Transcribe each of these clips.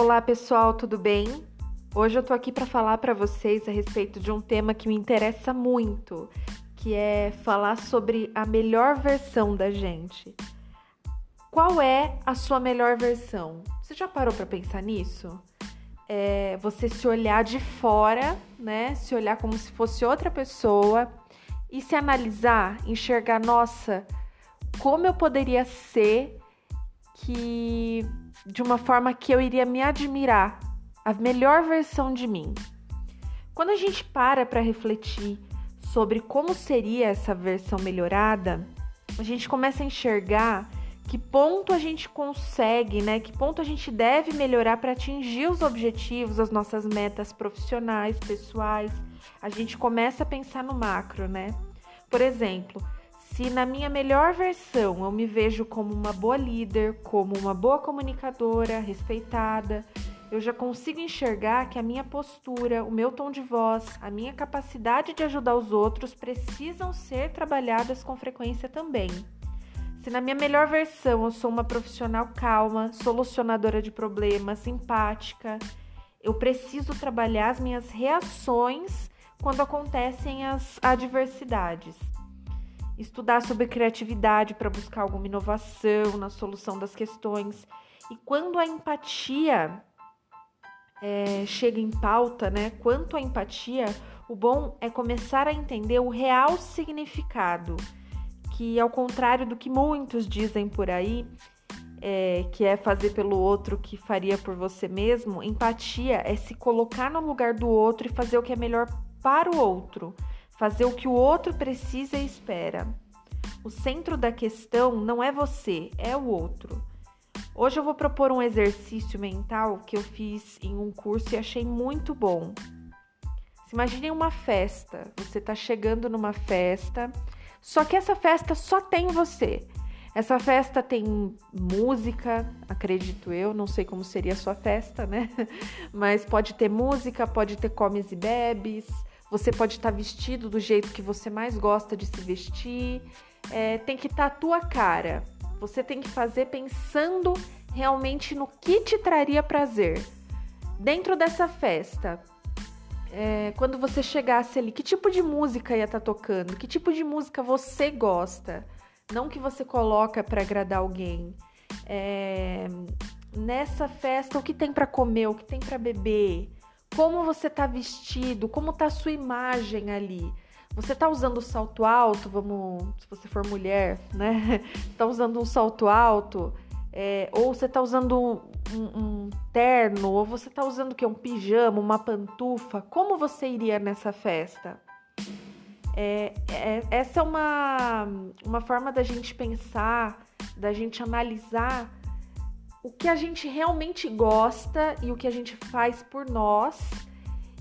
Olá pessoal, tudo bem? Hoje eu tô aqui para falar para vocês a respeito de um tema que me interessa muito, que é falar sobre a melhor versão da gente. Qual é a sua melhor versão? Você já parou para pensar nisso? É você se olhar de fora, né? Se olhar como se fosse outra pessoa e se analisar, enxergar, nossa, como eu poderia ser que de uma forma que eu iria me admirar, a melhor versão de mim. Quando a gente para para refletir sobre como seria essa versão melhorada, a gente começa a enxergar que ponto a gente consegue, né? Que ponto a gente deve melhorar para atingir os objetivos, as nossas metas profissionais, pessoais. A gente começa a pensar no macro, né? Por exemplo, se na minha melhor versão eu me vejo como uma boa líder, como uma boa comunicadora, respeitada, eu já consigo enxergar que a minha postura, o meu tom de voz, a minha capacidade de ajudar os outros precisam ser trabalhadas com frequência também. Se na minha melhor versão eu sou uma profissional calma, solucionadora de problemas, simpática, eu preciso trabalhar as minhas reações quando acontecem as adversidades estudar sobre criatividade para buscar alguma inovação na solução das questões. E quando a empatia é, chega em pauta, né? Quanto à empatia, o bom é começar a entender o real significado, que ao contrário do que muitos dizem por aí, é, que é fazer pelo outro o que faria por você mesmo, empatia é se colocar no lugar do outro e fazer o que é melhor para o outro fazer o que o outro precisa e espera. O centro da questão não é você, é o outro. Hoje eu vou propor um exercício mental que eu fiz em um curso e achei muito bom. Se imaginem uma festa, você está chegando numa festa, só que essa festa só tem você. Essa festa tem música, acredito eu, não sei como seria a sua festa, né? Mas pode ter música, pode ter comes e bebes, você pode estar vestido do jeito que você mais gosta de se vestir. É, tem que estar a tua cara. Você tem que fazer pensando realmente no que te traria prazer. Dentro dessa festa, é, quando você chegasse ali, que tipo de música ia estar tocando? Que tipo de música você gosta? Não que você coloca para agradar alguém. É, nessa festa, o que tem para comer? O que tem para beber? Como você está vestido, como está a sua imagem ali. Você está usando salto alto, vamos, se você for mulher, né? Está usando um salto alto, é, ou você está usando um, um, terno, ou você está usando o que? Um pijama, uma pantufa. Como você iria nessa festa? É, é, essa é uma, uma forma da gente pensar, da gente analisar o que a gente realmente gosta e o que a gente faz por nós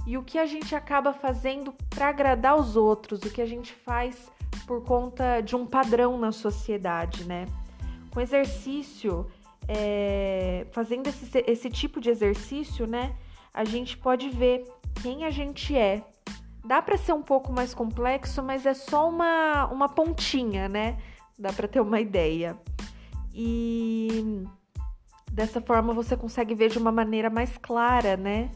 e o que a gente acaba fazendo para agradar os outros, o que a gente faz por conta de um padrão na sociedade, né? Com exercício, é, fazendo esse, esse tipo de exercício, né? A gente pode ver quem a gente é. Dá para ser um pouco mais complexo, mas é só uma, uma pontinha, né? Dá para ter uma ideia. E Dessa forma você consegue ver de uma maneira mais clara, né?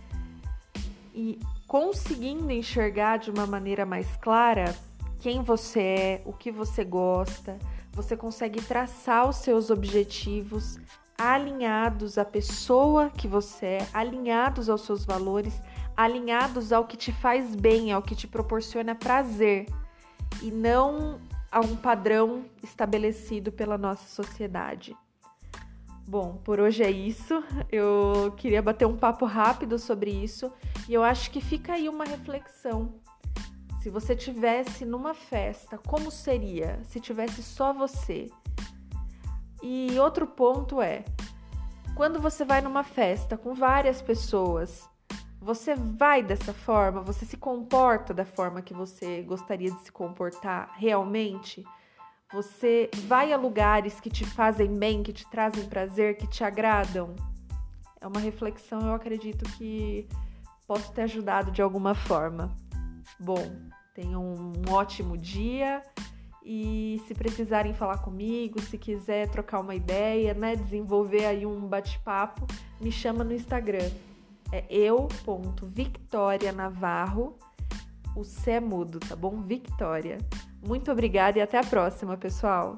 E conseguindo enxergar de uma maneira mais clara quem você é, o que você gosta, você consegue traçar os seus objetivos alinhados à pessoa que você é, alinhados aos seus valores, alinhados ao que te faz bem, ao que te proporciona prazer e não a um padrão estabelecido pela nossa sociedade. Bom, por hoje é isso. Eu queria bater um papo rápido sobre isso e eu acho que fica aí uma reflexão. Se você tivesse numa festa, como seria se tivesse só você? E outro ponto é, quando você vai numa festa com várias pessoas, você vai dessa forma? Você se comporta da forma que você gostaria de se comportar realmente? Você vai a lugares que te fazem bem, que te trazem prazer, que te agradam? É uma reflexão, eu acredito que posso ter ajudado de alguma forma. Bom, tenha um ótimo dia E se precisarem falar comigo, se quiser trocar uma ideia, né, desenvolver aí um bate-papo, me chama no Instagram. É eu.victorianavarro. O C é mudo, tá bom? Victoria. Muito obrigada e até a próxima, pessoal.